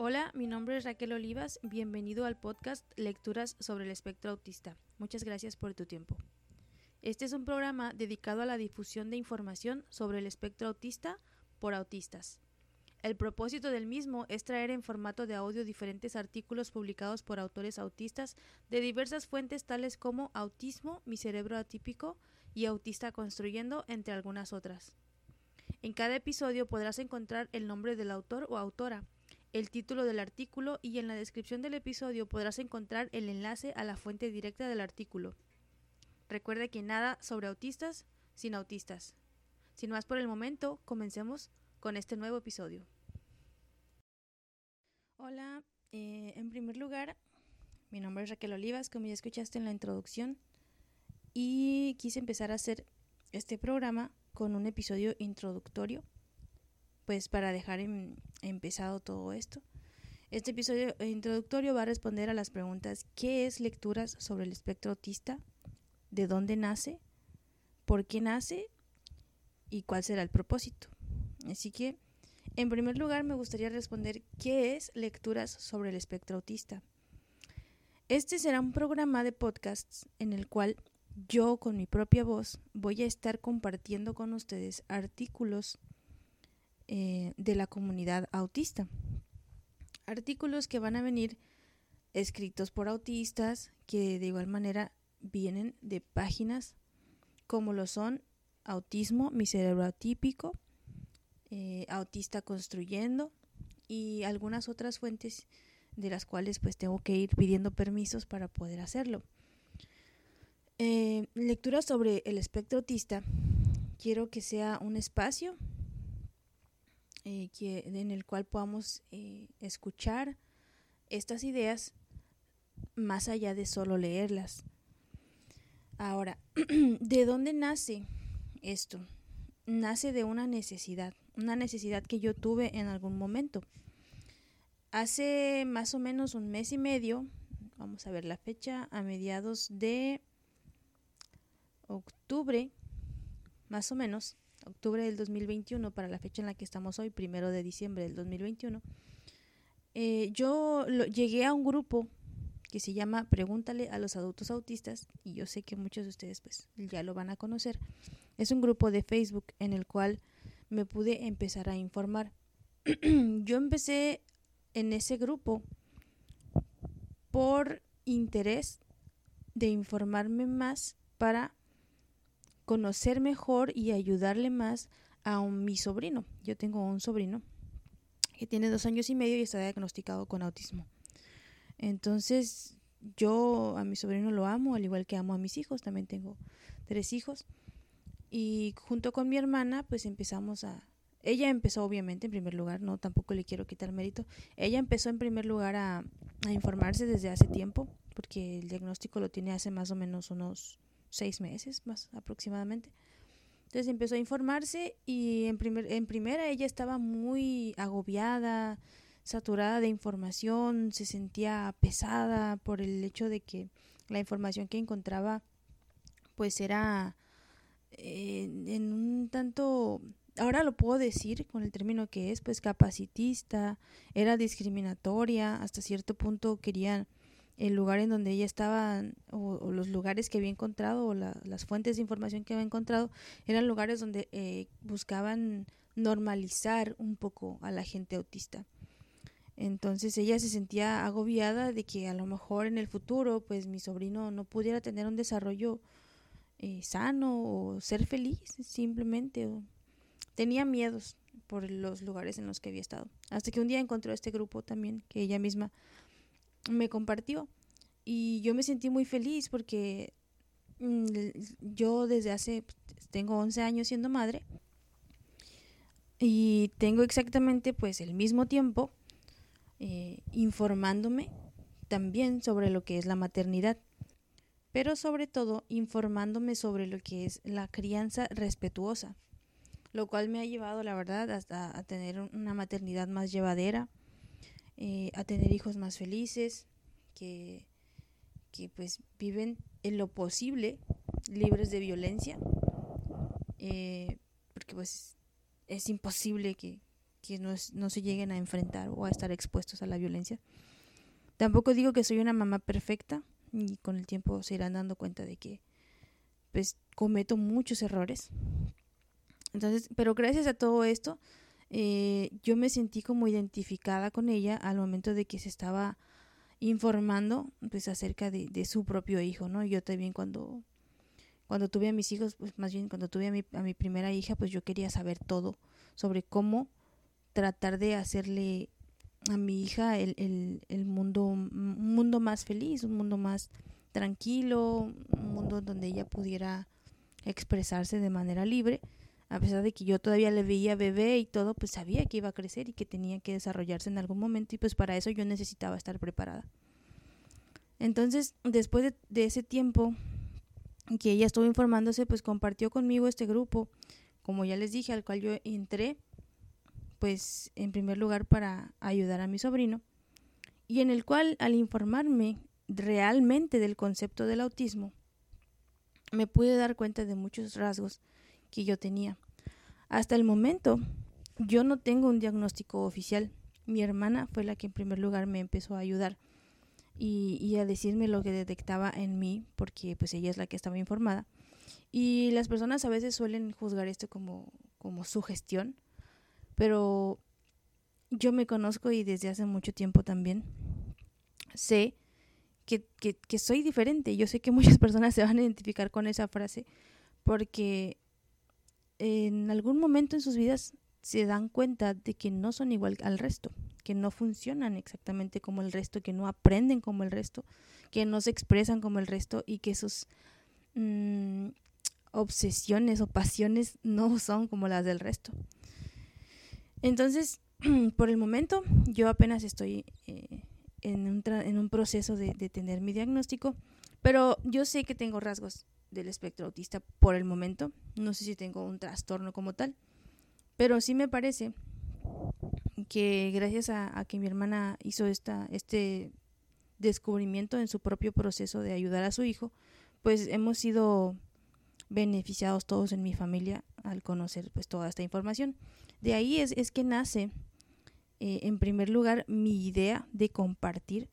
Hola, mi nombre es Raquel Olivas. Bienvenido al podcast Lecturas sobre el espectro autista. Muchas gracias por tu tiempo. Este es un programa dedicado a la difusión de información sobre el espectro autista por autistas. El propósito del mismo es traer en formato de audio diferentes artículos publicados por autores autistas de diversas fuentes tales como Autismo, Mi cerebro atípico y Autista construyendo, entre algunas otras. En cada episodio podrás encontrar el nombre del autor o autora, el título del artículo y en la descripción del episodio podrás encontrar el enlace a la fuente directa del artículo. Recuerda que nada sobre autistas sin autistas. Sin más por el momento, comencemos con este nuevo episodio. Hola, eh, en primer lugar, mi nombre es Raquel Olivas, como ya escuchaste en la introducción, y quise empezar a hacer este programa con un episodio introductorio pues para dejar em, empezado todo esto. Este episodio introductorio va a responder a las preguntas ¿qué es lecturas sobre el espectro autista? ¿De dónde nace? ¿Por qué nace? ¿Y cuál será el propósito? Así que, en primer lugar, me gustaría responder ¿qué es lecturas sobre el espectro autista? Este será un programa de podcasts en el cual yo con mi propia voz voy a estar compartiendo con ustedes artículos eh, de la comunidad autista. Artículos que van a venir escritos por autistas, que de igual manera vienen de páginas como lo son Autismo, mi cerebro atípico, eh, Autista construyendo y algunas otras fuentes de las cuales pues tengo que ir pidiendo permisos para poder hacerlo. Eh, lectura sobre el espectro autista. Quiero que sea un espacio eh, en el cual podamos eh, escuchar estas ideas más allá de solo leerlas. Ahora, ¿de dónde nace esto? Nace de una necesidad, una necesidad que yo tuve en algún momento. Hace más o menos un mes y medio, vamos a ver la fecha, a mediados de octubre, más o menos, octubre del 2021 para la fecha en la que estamos hoy, primero de diciembre del 2021, eh, yo llegué a un grupo que se llama Pregúntale a los adultos autistas y yo sé que muchos de ustedes pues ya lo van a conocer. Es un grupo de Facebook en el cual me pude empezar a informar. yo empecé en ese grupo por interés de informarme más para conocer mejor y ayudarle más a mi sobrino. Yo tengo un sobrino que tiene dos años y medio y está diagnosticado con autismo. Entonces, yo a mi sobrino lo amo, al igual que amo a mis hijos. También tengo tres hijos. Y junto con mi hermana, pues empezamos a... Ella empezó, obviamente, en primer lugar, no, tampoco le quiero quitar mérito. Ella empezó en primer lugar a, a informarse desde hace tiempo, porque el diagnóstico lo tiene hace más o menos unos seis meses más aproximadamente. Entonces empezó a informarse y en, primer, en primera ella estaba muy agobiada, saturada de información, se sentía pesada por el hecho de que la información que encontraba pues era eh, en un tanto, ahora lo puedo decir con el término que es, pues capacitista, era discriminatoria, hasta cierto punto querían el lugar en donde ella estaba o, los lugares que había encontrado o las fuentes de información que había encontrado eran lugares donde eh, buscaban normalizar un poco a la gente autista. Entonces ella se sentía agobiada de que a lo mejor en el futuro pues mi sobrino no pudiera tener un desarrollo eh, sano o ser feliz simplemente. tenía miedos por los lugares en los que había estado. Hasta que un día encontró este grupo también que ella misma me compartió. Y yo me sentí muy feliz porque mm, yo desde hace, tengo 11 años siendo madre y tengo exactamente pues el mismo tiempo eh, informándome también sobre lo que es la maternidad, pero sobre todo informándome sobre lo que es la crianza respetuosa, lo cual me ha llevado, la verdad, hasta a tener una maternidad más llevadera, eh, a tener hijos más felices, que, que pues viven en lo posible libres de violencia, eh, porque pues es imposible que, que no, no se lleguen a enfrentar o a estar expuestos a la violencia. Tampoco digo que soy una mamá perfecta y con el tiempo se irán dando cuenta de que pues cometo muchos errores. Entonces, pero gracias a todo esto, eh, yo me sentí como identificada con ella al momento de que se estaba informando pues acerca de, su propio hijo, ¿no? Yo también cuando, cuando tuve a mis hijos, pues más bien cuando tuve a mi, a mi primera hija, pues yo quería saber todo sobre cómo tratar de hacerle a mi hija el, el, el mundo, un mundo más feliz, un mundo más tranquilo, un mundo donde ella pudiera expresarse de manera libre a pesar de que yo todavía le veía bebé y todo, pues sabía que iba a crecer y que tenía que desarrollarse en algún momento y pues para eso yo necesitaba estar preparada. Entonces, después de, ese tiempo que ella estuvo informándose, pues compartió conmigo este grupo, como ya les dije, al cual yo entré, pues en primer lugar para ayudar a mi sobrino, y en el cual al informarme realmente del concepto del autismo, me pude dar cuenta de muchos rasgos que yo tenía. Hasta el momento, yo no tengo un diagnóstico oficial. Mi hermana fue la que en primer lugar me empezó a ayudar y, a decirme lo que detectaba en mí, porque pues ella es la que estaba informada. Y las personas a veces suelen juzgar esto como, como sugestión, pero yo me conozco y desde hace mucho tiempo también sé que, que, que, soy diferente. Yo sé que muchas personas se van a identificar con esa frase porque en algún momento en sus vidas se dan cuenta de que no son igual al resto, que no funcionan exactamente como el resto, que no aprenden como el resto, que no se expresan como el resto y que sus mm, obsesiones o pasiones no son como las del resto. Entonces, por el momento, yo apenas estoy eh, en, un proceso de tener mi diagnóstico, pero yo sé que tengo rasgos del espectro autista por el momento. No sé si tengo un trastorno como tal, pero sí me parece que gracias a, que mi hermana hizo esta, este descubrimiento en su propio proceso de ayudar a su hijo, pues hemos sido beneficiados todos en mi familia al conocer pues toda esta información. De ahí es, es que nace eh, en primer lugar mi idea de compartir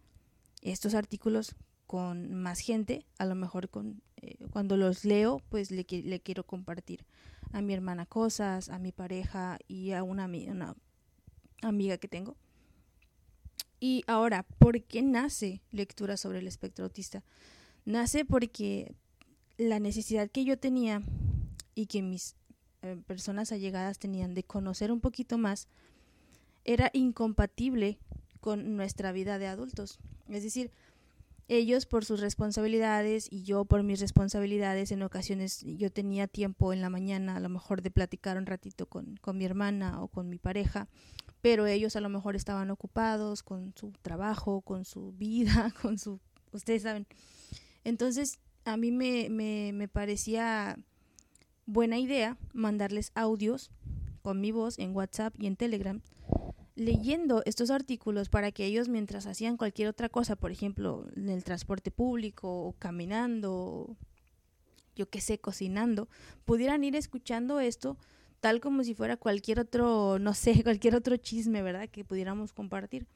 estos artículos con más gente, a lo mejor con eh, cuando los leo, pues le, quiero compartir a mi hermana cosas, a mi pareja y a una, una amiga que tengo. Y ahora, ¿por qué nace lectura sobre el espectro autista? Nace porque la necesidad que yo tenía y que mis eh, personas allegadas tenían de conocer un poquito más era incompatible con nuestra vida de adultos. Es decir, ellos por sus responsabilidades y yo por mis responsabilidades. En ocasiones yo tenía tiempo en la mañana a lo mejor de platicar un ratito con, con mi hermana o con mi pareja, pero ellos a lo mejor estaban ocupados con su trabajo, con su vida, con su... Ustedes saben. Entonces a mí me, me, me parecía buena idea mandarles audios con mi voz en WhatsApp y en Telegram leyendo estos artículos para que ellos mientras hacían cualquier otra cosa, por ejemplo, en el transporte público o caminando, yo qué sé, cocinando, pudieran ir escuchando esto tal como si fuera cualquier otro, no sé, cualquier otro chisme, ¿verdad? Que pudiéramos compartir.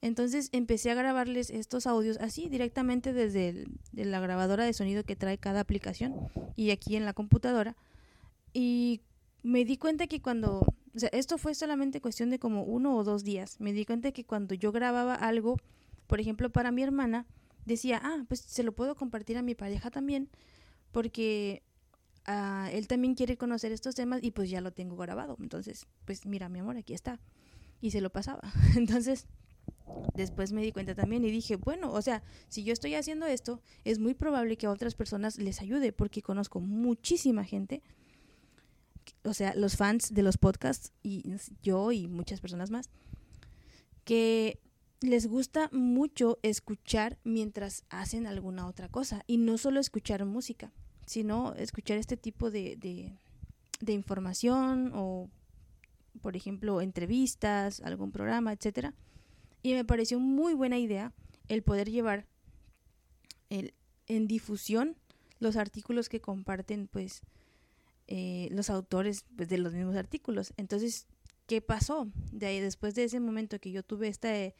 Entonces empecé a grabarles estos audios así directamente desde la grabadora de sonido que trae cada aplicación y aquí en la computadora. Y me di cuenta que cuando o sea, esto fue solamente cuestión de como uno o dos días. Me di cuenta que cuando yo grababa algo, por ejemplo, para mi hermana, decía, ah, pues se lo puedo compartir a mi pareja también, porque ah, él también quiere conocer estos temas y pues ya lo tengo grabado. Entonces, pues mira, mi amor, aquí está. Y se lo pasaba. Entonces, después me di cuenta también y dije, bueno, o sea, si yo estoy haciendo esto, es muy probable que a otras personas les ayude, porque conozco muchísima gente o sea, los fans de los podcasts y yo y muchas personas más, que les gusta mucho escuchar mientras hacen alguna otra cosa y no solo escuchar música, sino escuchar este tipo de, de, información o, por ejemplo, entrevistas, algún programa, etcétera. Y me pareció muy buena idea el poder llevar el, en difusión los artículos que comparten, pues, eh, los autores pues, de los mismos artículos. Entonces, ¿qué pasó? De ahí, después de ese momento que yo tuve este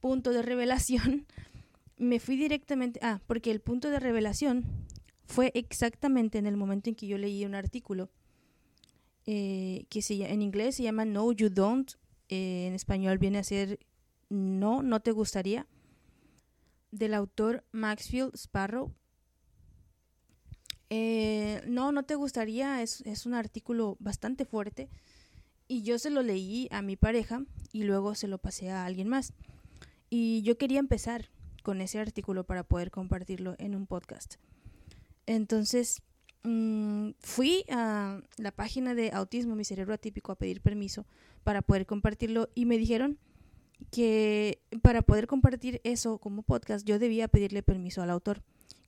punto de revelación, me fui directamente, ah, porque el punto de revelación fue exactamente en el momento en que yo leí un artículo eh, que se, en inglés se llama No, You Don't, eh, en español viene a ser No, no te gustaría, del autor Maxfield Sparrow. Eh, no, no te gustaría, es, es un artículo bastante fuerte y yo se lo leí a mi pareja y luego se lo pasé a alguien más. Y yo quería empezar con ese artículo para poder compartirlo en un podcast. Entonces, mm, fui a la página de Autismo, mi cerebro atípico, a pedir permiso para poder compartirlo y me dijeron que para poder compartir eso como podcast yo debía pedirle permiso al autor,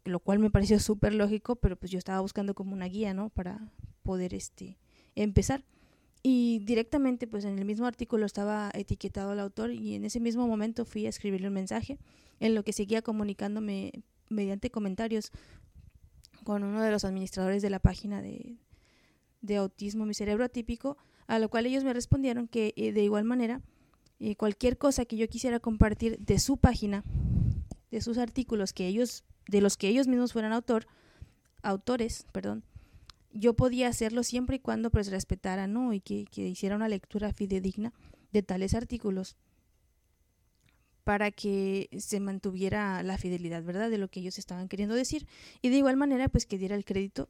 lo cual me pareció súper lógico, pero pues yo estaba buscando como una guía, ¿no? Para poder este empezar. Y directamente, pues en el mismo artículo estaba etiquetado al autor y en ese mismo momento fui a escribirle un mensaje en lo que seguía comunicándome mediante comentarios con uno de los administradores de la página de, de autismo, mi cerebro atípico, a lo cual ellos me respondieron que eh, de igual manera eh, cualquier cosa que yo quisiera compartir de su página, de sus artículos que ellos, de los que ellos mismos fueran autor, autores, perdón, yo podía hacerlo siempre y cuando pues respetara, ¿no? Y que, que hiciera una lectura fidedigna de tales artículos para que se mantuviera la fidelidad, ¿verdad? De lo que ellos estaban queriendo decir. Y de igual manera, pues que diera el crédito,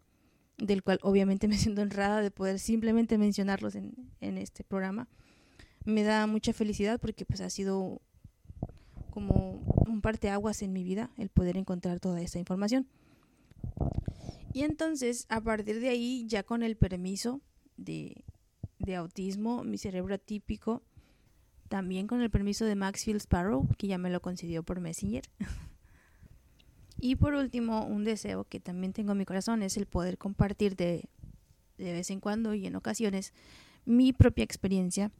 del cual obviamente me siento honrada de poder simplemente mencionarlos en, en este programa. Me da mucha felicidad porque pues ha sido como un parteaguas en mi vida el poder encontrar toda esta información. Y entonces, a partir de ahí, ya con el permiso de, de autismo, mi cerebro atípico, también con el permiso de Maxfield Sparrow, que ya me lo concedió por Messenger. y por último, un deseo que también tengo en mi corazón es el poder compartir de, de vez en cuando y en ocasiones mi propia experiencia,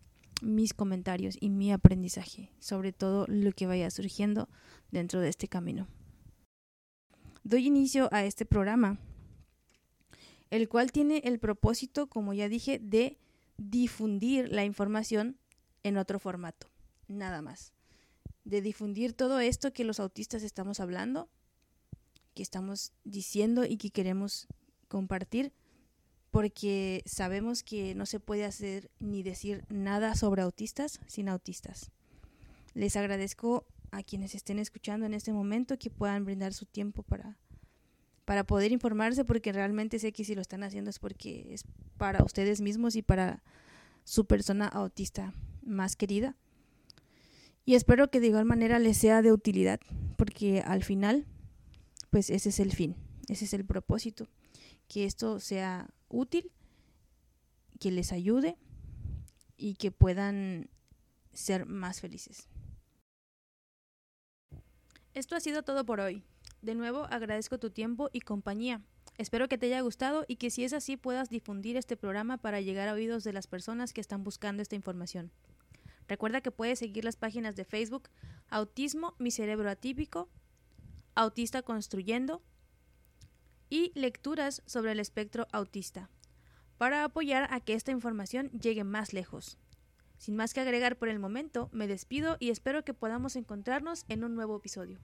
mis comentarios y mi aprendizaje, sobre todo lo que vaya surgiendo dentro de este camino. Doy inicio a este programa el cual tiene el propósito, como ya dije, de difundir la información en otro formato, nada más. De difundir todo esto que los autistas estamos hablando, que estamos diciendo y que queremos compartir, porque sabemos que no se puede hacer ni decir nada sobre autistas sin autistas. Les agradezco a quienes estén escuchando en este momento que puedan brindar su tiempo para para poder informarse porque realmente sé que si lo están haciendo es porque es para ustedes mismos y para su persona autista más querida. Y espero que de igual manera les sea de utilidad porque al final pues ese es el fin, ese es el propósito, que esto sea útil, que les ayude y que puedan ser más felices. Esto ha sido todo por hoy. De nuevo agradezco tu tiempo y compañía. Espero que te haya gustado y que si es así puedas difundir este programa para llegar a oídos de las personas que están buscando esta información. Recuerda que puedes seguir las páginas de Facebook Autismo, mi cerebro atípico, Autista Construyendo y lecturas sobre el espectro autista, para apoyar a que esta información llegue más lejos. Sin más que agregar por el momento, me despido y espero que podamos encontrarnos en un nuevo episodio.